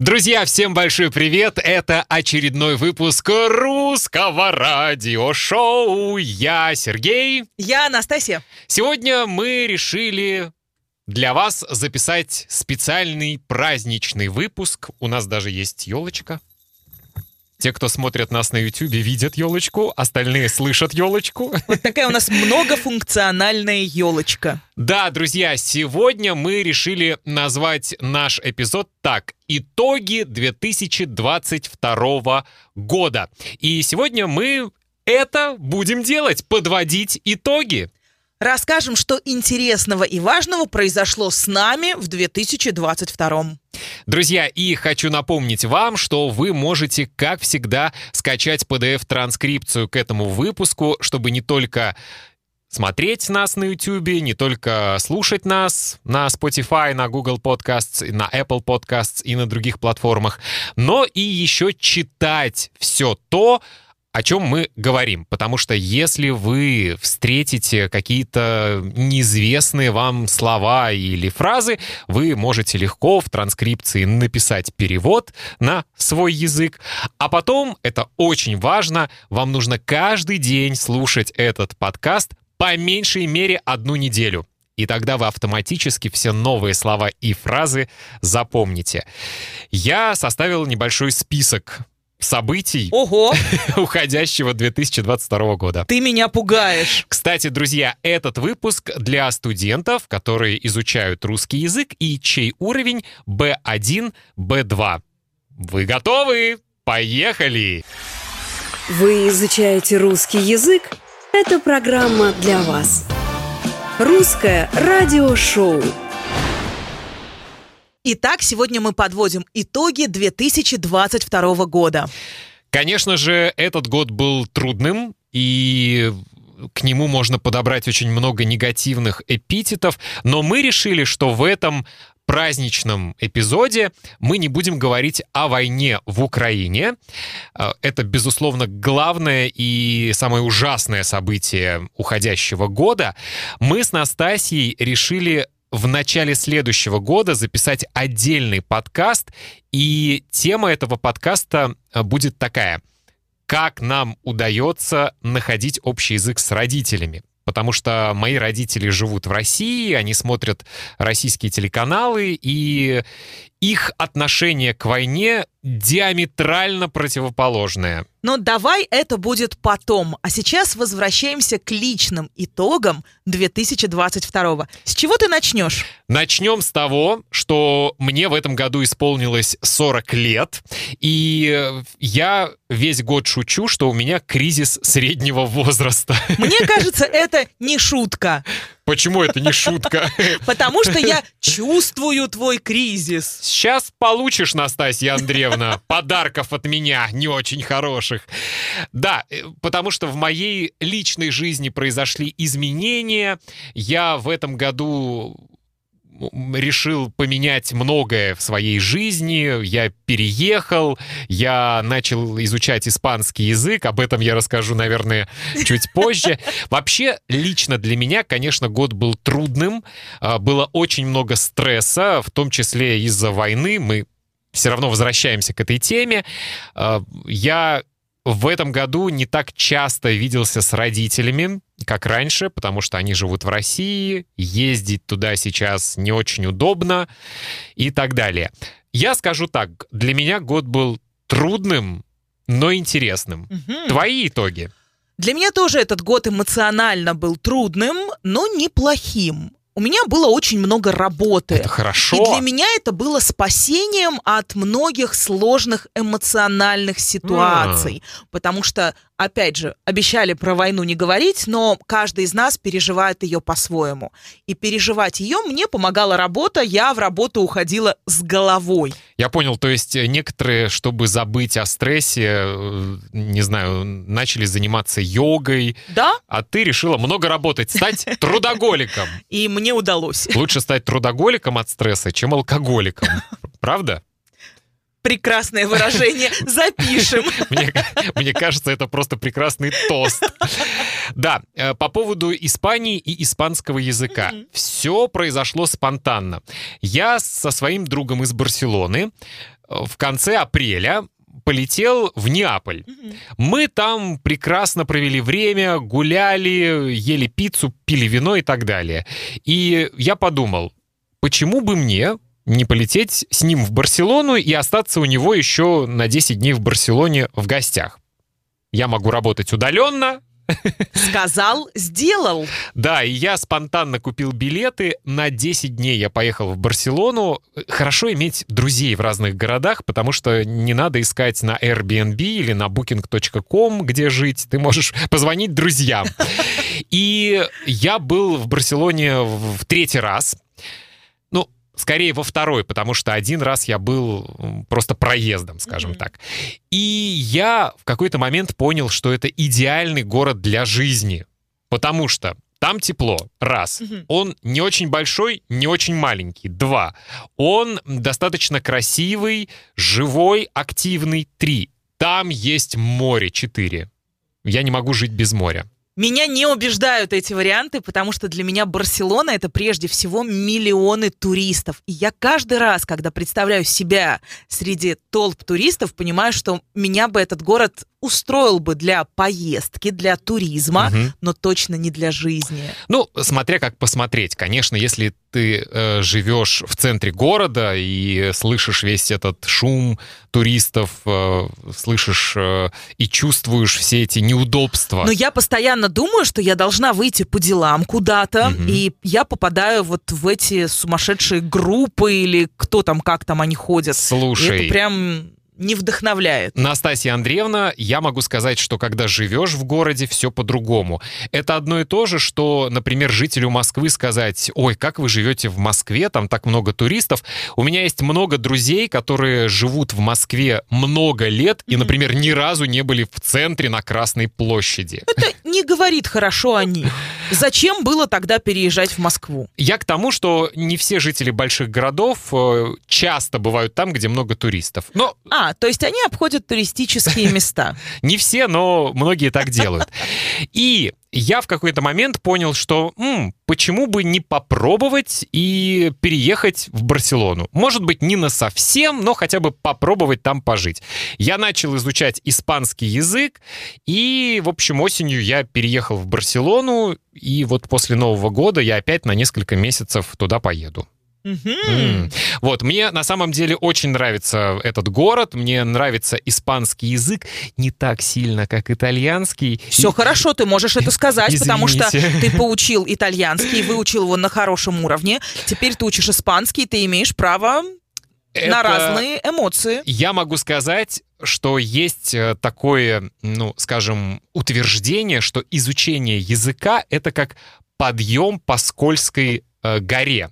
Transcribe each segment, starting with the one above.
Друзья, всем большой привет! Это очередной выпуск русского радиошоу. Я Сергей. Я Анастасия. Сегодня мы решили для вас записать специальный праздничный выпуск. У нас даже есть елочка. Те, кто смотрят нас на YouTube, видят елочку, остальные слышат елочку. Вот такая у нас многофункциональная елочка. Да, друзья, сегодня мы решили назвать наш эпизод так. Итоги 2022 года. И сегодня мы это будем делать, подводить итоги. Расскажем, что интересного и важного произошло с нами в 2022. Друзья, и хочу напомнить вам, что вы можете, как всегда, скачать PDF-транскрипцию к этому выпуску, чтобы не только смотреть нас на YouTube, не только слушать нас на Spotify, на Google Podcasts, на Apple Podcasts и на других платформах, но и еще читать все то, о чем мы говорим. Потому что если вы встретите какие-то неизвестные вам слова или фразы, вы можете легко в транскрипции написать перевод на свой язык. А потом, это очень важно, вам нужно каждый день слушать этот подкаст по меньшей мере одну неделю. И тогда вы автоматически все новые слова и фразы запомните. Я составил небольшой список событий Ого! уходящего 2022 года. Ты меня пугаешь. Кстати, друзья, этот выпуск для студентов, которые изучают русский язык и чей уровень B1, B2. Вы готовы? Поехали! Вы изучаете русский язык? Это программа для вас. Русское радиошоу. Итак, сегодня мы подводим итоги 2022 года. Конечно же, этот год был трудным, и к нему можно подобрать очень много негативных эпитетов, но мы решили, что в этом праздничном эпизоде мы не будем говорить о войне в Украине. Э, это, безусловно, главное и самое ужасное событие уходящего года. Мы с Настасьей решили в начале следующего года записать отдельный подкаст, и тема этого подкаста э, будет такая. Как нам удается находить общий язык с родителями? потому что мои родители живут в России, они смотрят российские телеканалы, и их отношение к войне диаметрально противоположное. Но давай это будет потом. А сейчас возвращаемся к личным итогам 2022. С чего ты начнешь? Начнем с того, что мне в этом году исполнилось 40 лет, и я весь год шучу, что у меня кризис среднего возраста. Мне кажется, это не шутка. Почему это не шутка? Потому что я чувствую твой кризис. Сейчас получишь, Настасья Андреевна, подарков от меня не очень хороших. Да, э, потому что в моей личной жизни произошли изменения. Я в этом году решил поменять многое в своей жизни. Я переехал, я начал изучать испанский язык. Об этом я расскажу, наверное, чуть позже. Вообще, лично для меня, конечно, год был трудным. А, было очень много стресса, в том числе из-за войны. Мы все равно возвращаемся к этой теме. А, я в этом году не так часто виделся с родителями, как раньше, потому что они живут в России, ездить туда сейчас не очень удобно и так далее. Я скажу так, для меня год был трудным, но интересным. Угу. Твои итоги? Для меня тоже этот год эмоционально был трудным, но неплохим у меня было очень много работы. Это хорошо. И для меня это было спасением от многих сложных эмоциональных ситуаций. Mm. Потому что опять же, обещали про войну не говорить, но каждый из нас переживает ее по-своему. И переживать ее мне помогала работа, я в работу уходила с головой. Я понял, то есть некоторые, чтобы забыть о стрессе, э, не знаю, начали заниматься йогой. Да. А ты решила много работать, стать трудоголиком. И мне удалось. Лучше стать трудоголиком от стресса, чем алкоголиком. Правда? Прекрасное выражение. Запишем. Мне, мне кажется, это просто прекрасный тост. Да, э, по поводу Испании и испанского языка. Все произошло спонтанно. Я со своим другом из Барселоны в конце апреля полетел в Неаполь. Мы там прекрасно провели время, гуляли, ели пиццу, пили вино и так далее. И я подумал, почему бы мне не полететь с ним в Барселону и остаться у него еще на 10 дней в Барселоне в гостях? Я могу работать удаленно, Сказал, сделал. Да, и я спонтанно купил билеты. На 10 дней я поехал в Барселону. Хорошо иметь друзей в разных городах, потому что не надо искать на Airbnb или на booking.com, где жить. Ты можешь позвонить друзьям. И я был в Барселоне в третий раз. Скорее во второй, потому что один раз я был просто проездом, скажем mm-hmm. так. И я в какой-то момент понял, что это идеальный город для жизни. Потому что там тепло, раз. Угу. Он не очень большой, не очень маленький, два. Он достаточно красивый, живой, активный, три. Там есть море, четыре. Я не могу жить без моря. Меня не убеждают эти варианты, потому что для меня Барселона это прежде всего миллионы туристов. И я каждый раз, когда представляю себя среди толп туристов, понимаю, что меня бы этот город устроил бы для поездки, для туризма, угу. но точно не для жизни. Ну, смотря как посмотреть. Конечно, если ты э, живешь в центре города и слышишь весь этот шум туристов, э, слышишь э, и чувствуешь все эти неудобства. Но я постоянно думаю, что я должна выйти по делам куда-то, угу. и я попадаю вот в эти сумасшедшие группы или кто там, как там они ходят. Слушай. И это прям не вдохновляет. Настасья Андреевна, я могу сказать, что когда живешь в городе, все по-другому. Это одно и то же, что, например, жителю Москвы сказать, ой, как вы живете в Москве, там так много туристов. У меня есть много друзей, которые живут в Москве много лет и, например, ни разу не были в центре на Красной площади. Это не говорит хорошо о них. Зачем было тогда переезжать в Москву? Я к тому, что не все жители больших городов э, часто бывают там, где много туристов. Но... А, то есть они обходят туристические места. Не все, но многие так делают. И я в какой-то момент понял, что м, почему бы не попробовать и переехать в Барселону. Может быть, не на совсем, но хотя бы попробовать там пожить. Я начал изучать испанский язык, и, в общем, осенью я переехал в Барселону, и вот после Нового года я опять на несколько месяцев туда поеду. Mm. Вот, мне на самом деле очень нравится этот город, мне нравится испанский язык не так сильно, как итальянский. Все И... хорошо, ты можешь это сказать, Извините. потому что ты поучил итальянский, выучил его на хорошем уровне, теперь ты учишь испанский, ты имеешь право это... на разные эмоции. Я могу сказать, что есть э, такое, ну, скажем, утверждение, что изучение языка — это как подъем по скользкой э, горе.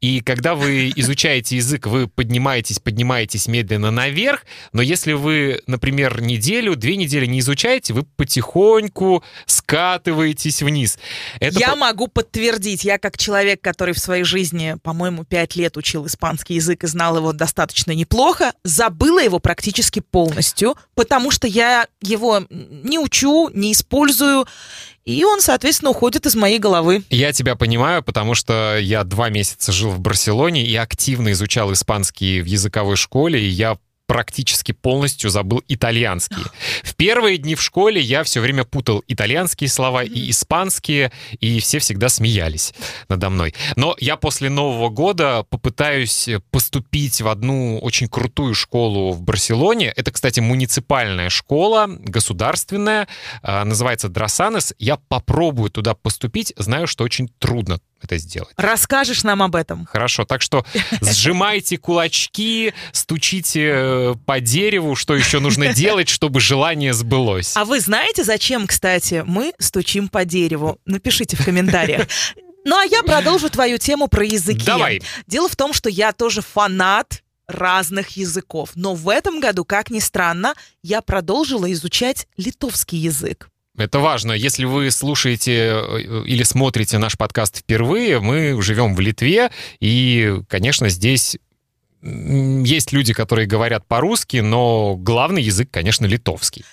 И когда вы изучаете язык, вы поднимаетесь, поднимаетесь медленно наверх, но если вы, например, неделю, две недели не изучаете, вы потихоньку скатываетесь вниз. Это я по... могу подтвердить, я как человек, который в своей жизни, по-моему, пять лет учил испанский язык и знал его достаточно неплохо, забыла его практически полностью, потому что я его не учу, не использую, и он, соответственно, уходит из моей головы. Я тебя понимаю, потому что я два месяца жил в Барселоне и активно изучал испанский в языковой школе, и я практически полностью забыл итальянский. В первые дни в школе я все время путал итальянские слова и испанские, и все всегда смеялись надо мной. Но я после Нового года попытаюсь поступить в одну очень крутую школу в Барселоне. Это, кстати, муниципальная школа, государственная, а, называется Дросанес. Я попробую туда поступить, знаю, что очень трудно это сделать. Расскажешь нам об этом. Хорошо, так что сжимайте кулачки, стучите э, по дереву, что еще нужно делать, чтобы желание сбылось. А вы знаете, зачем, кстати, мы стучим по дереву? Напишите в комментариях. Ну а я продолжу твою тему про языки. Давай. Дело в том, что я тоже фанат разных языков. Но в этом году, как ни странно, я продолжила изучать литовский язык. Это важно. Если вы слушаете э, или смотрите наш подкаст впервые, мы живем в Литве, и, конечно, здесь есть люди, которые говорят по-русски, но главный язык, конечно, литовский.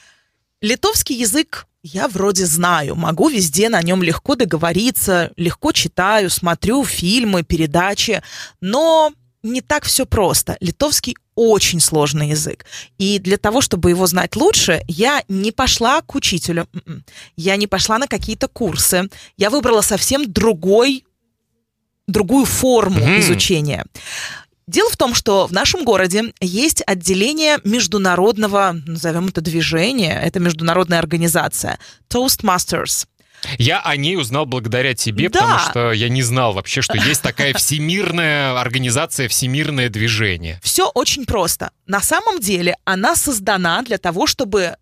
Литовский язык я вроде знаю, могу везде на нем легко договориться, легко читаю, смотрю фильмы, передачи, но не так все просто. Литовский очень сложный язык. И для того, чтобы его знать лучше, я не пошла к учителю. М-м. Я не пошла на какие-то курсы. Я выбрала совсем другой, другую форму Мгм. изучения. Дело в том, что в нашем городе есть отделение международного, назовем это движения, это международная организация Toastmasters. Я о ней узнал благодаря тебе, Да. потому что я не знал вообще, что есть такая всемирная организация, всемирное движение. Все очень просто. На самом деле она создана для того, чтобы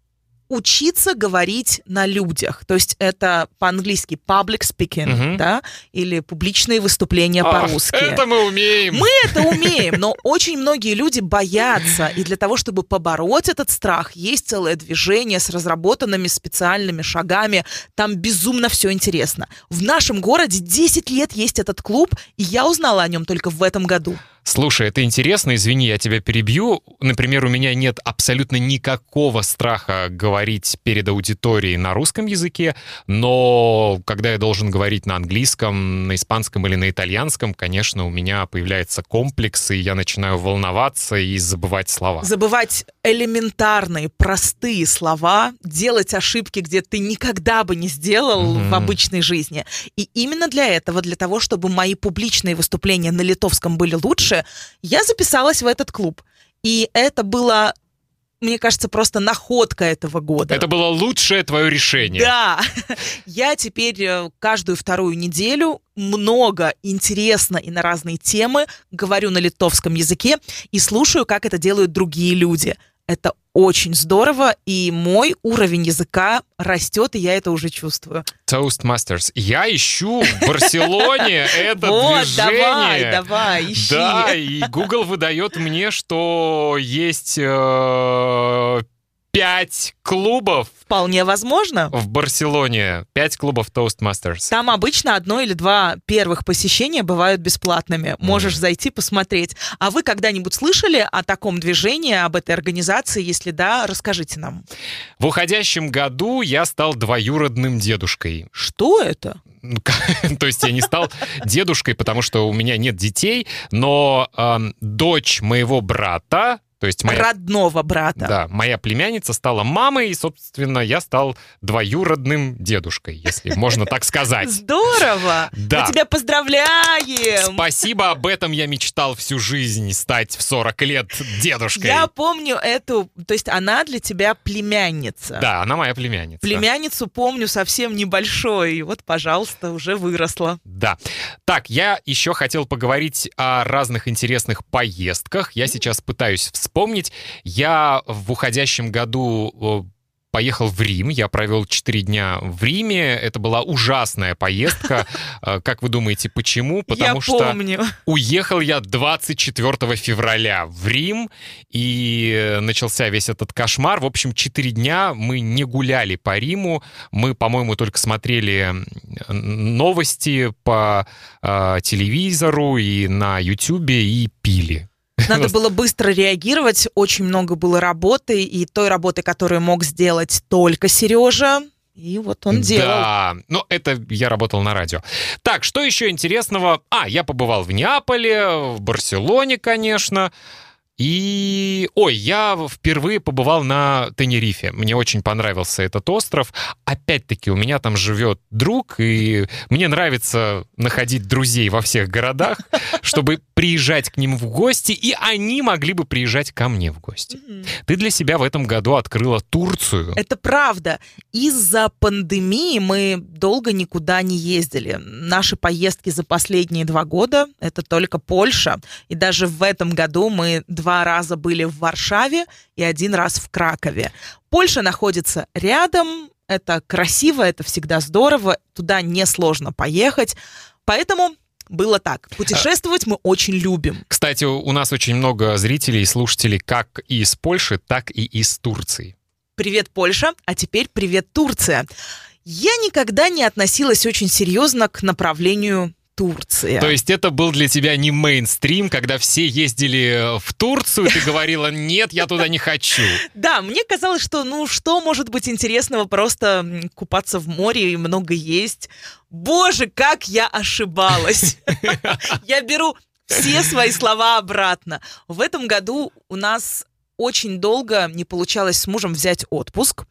учиться говорить на людях. То есть это по-английски public speaking, Мгм. да, или публичные выступления А, по-русски. Это мы умеем. Мы это умеем, но очень многие люди боятся. И для того, чтобы побороть этот страх, есть целое движение с разработанными специальными шагами. Там безумно все интересно. В нашем городе 10 лет есть этот клуб, и я узнала о нем только в этом году. Слушай, это интересно, извини, я тебя перебью. Например, у меня нет абсолютно никакого страха говорить перед аудиторией на русском языке, но когда я должен говорить на английском, на испанском или на итальянском, конечно, у меня появляется комплекс, и я начинаю волноваться и забывать слова. Забывать элементарные, простые слова, делать ошибки, где ты никогда бы не сделал Мгм. в обычной жизни. И именно для этого, для того, чтобы мои публичные выступления на литовском были лучше, я записалась в этот клуб. И это было, мне кажется, просто находка этого года. Это было лучшее твое решение. Да, я теперь э, каждую вторую неделю много интересно и на разные темы говорю на литовском языке и слушаю, как это делают другие люди. Это очень здорово, и мой уровень языка растет, и я это уже чувствую. Toastmasters. Я ищу в Барселоне это вот, движение. давай, давай, ищи. Да, и Google выдает мне, что есть э, пять клубов Вполне возможно. в Барселоне. Пять клубов Toastmasters. Там обычно одно или два первых посещения бывают бесплатными. Можешь зайти посмотреть. А вы когда-нибудь слышали о таком движении, об этой организации? Если да, расскажите нам. В уходящем году я стал двоюродным дедушкой. Что это? То есть я не стал дедушкой, потому что у меня нет детей, но эм, дочь моего брата, то есть моя Родного брата. Да, моя племянница стала мамой, и, собственно, я стал двоюродным дедушкой, если можно так сказать. Здорово! Да. Мы тебя поздравляем! Спасибо, об этом я мечтал всю жизнь, стать в 40 лет дедушкой. Я помню эту, то есть она для тебя племянница. Да, она моя племянница. Племянницу помню совсем небольшой, и вот, пожалуйста, уже выросла. Да. Так, я еще хотел поговорить о разных интересных поездках. Я сейчас пытаюсь вспомнить. Я в уходящем году поехал в Рим. Я провел 4 дня в Риме. Это была ужасная поездка. Э, Как вы думаете, почему? Потому Я что помню. уехал я 24 февраля в Рим, и начался весь этот кошмар. В общем, 4 дня мы не гуляли по Риму. Мы, по-моему, только смотрели новости по э, телевизору и на Ютубе и пили. Надо было быстро реагировать, очень много было работы, и той работы, которую мог сделать только Сережа, и вот он делал. Да, но это я работал на радио. Так, что еще интересного? А, я побывал в Неаполе, в Барселоне, конечно. И, ой, я впервые побывал на Тенерифе. Мне очень понравился этот остров. Опять-таки, у меня там живет друг, и мне нравится находить друзей во всех городах, чтобы приезжать к ним в гости, и они могли бы приезжать ко мне в гости. Ты для себя в этом году открыла Турцию. Это правда. Из-за пандемии мы долго никуда не ездили. Наши поездки за последние два года — это только Польша. И даже в этом году мы два раза были в Варшаве и один раз в Кракове. Польша находится рядом, это красиво, это всегда здорово, туда несложно поехать. Поэтому было так. Путешествовать мы очень любим. Кстати, у у нас очень много зрителей и слушателей как из Польши, так и из Турции. Привет, Польша, а теперь привет, Турция. Я никогда не относилась очень серьезно к направлению Турции. То есть это был для тебя не мейнстрим, когда все ездили в Турцию, и ты говорила, нет, я туда не хочу. Да, мне казалось, что ну что может быть интересного просто купаться в море и много есть. Боже, как я ошибалась. Я беру все свои слова обратно. В этом году у нас очень долго не получалось с мужем взять отпуск.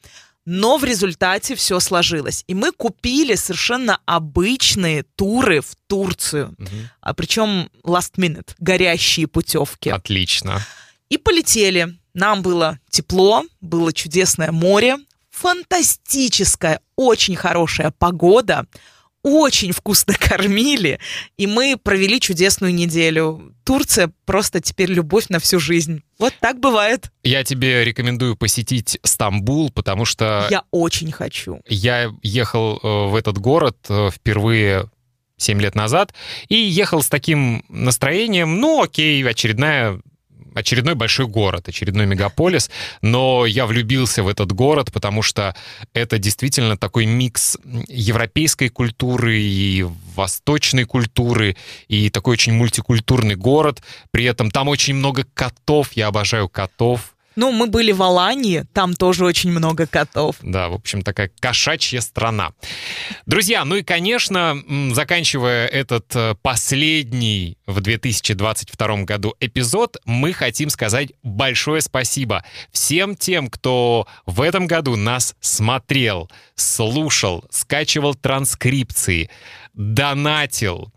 Но в результате все сложилось. И мы купили совершенно обычные туры в Турцию. Угу. А причем last minute, горящие путевки. Отлично. И полетели. Нам было тепло, было чудесное море, фантастическая, очень хорошая погода очень вкусно кормили, и мы провели чудесную неделю. Турция просто теперь любовь на всю жизнь. Вот так бывает. Я тебе рекомендую посетить Стамбул, потому что... Я очень хочу. Я ехал э, в этот город э, впервые 7 лет назад и ехал с таким настроением, ну окей, очередная очередной большой город, очередной мегаполис, но я влюбился в этот город, потому что это действительно такой микс европейской культуры и восточной культуры, и такой очень мультикультурный город. При этом там очень много котов, я обожаю котов. Ну, мы были в Алании, там тоже очень много котов. Да, в общем, такая кошачья страна. Друзья, ну и, конечно, заканчивая этот э, последний в 2022 году эпизод, мы хотим сказать большое спасибо всем тем, кто в этом году нас смотрел, слушал, скачивал транскрипции, донатил,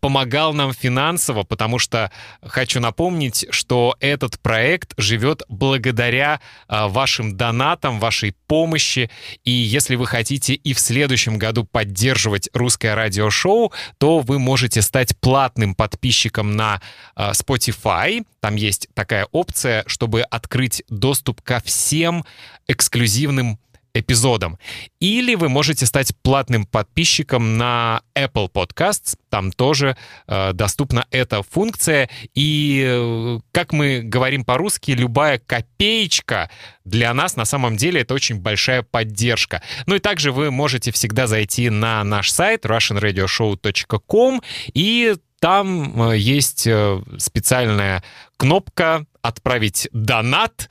помогал нам финансово, потому что хочу напомнить, что этот проект живет благодаря э, вашим донатам, вашей помощи. И если вы хотите и в следующем году поддерживать русское радиошоу, то вы можете стать платным подписчиком на э, Spotify. Там есть такая опция, чтобы открыть доступ ко всем эксклюзивным эпизодом. Или вы можете стать платным подписчиком на Apple Podcasts. Там тоже э, доступна эта функция. И, э, как мы говорим по-русски, любая копеечка для нас на самом деле это очень большая поддержка. Ну и также вы можете всегда зайти на наш сайт russianradioshow.com и там э, есть э, специальная кнопка «Отправить донат»,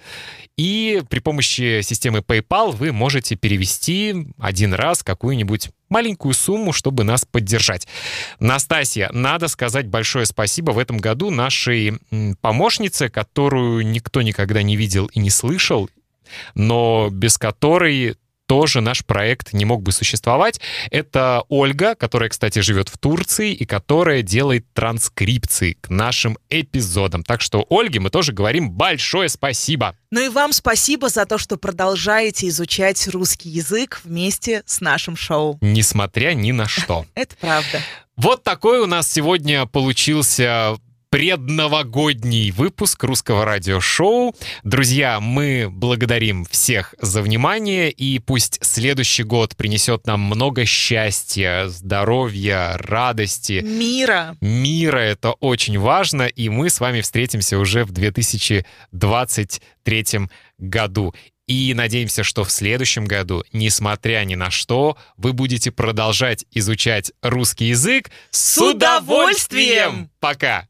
и при помощи системы PayPal вы можете перевести один раз какую-нибудь маленькую сумму, чтобы нас поддержать. Настасья, надо сказать большое спасибо в этом году нашей помощнице, которую никто никогда не видел и не слышал, но без которой тоже наш проект не мог бы существовать. Это Ольга, которая, кстати, живет в Турции и которая делает транскрипции к нашим эпизодам. Так что Ольге мы тоже говорим большое спасибо. Ну и вам спасибо за то, что продолжаете изучать русский язык вместе с нашим шоу. Несмотря ни на что. Это правда. Вот такой у нас сегодня получился предновогодний выпуск русского радиошоу. Друзья, мы благодарим всех за внимание, и пусть следующий год принесет нам много счастья, здоровья, радости. Мира. Мира — это очень важно, и мы с вами встретимся уже в 2023 году. И надеемся, что в следующем году, несмотря ни на что, вы будете продолжать изучать русский язык с, с удовольствием. удовольствием. Пока!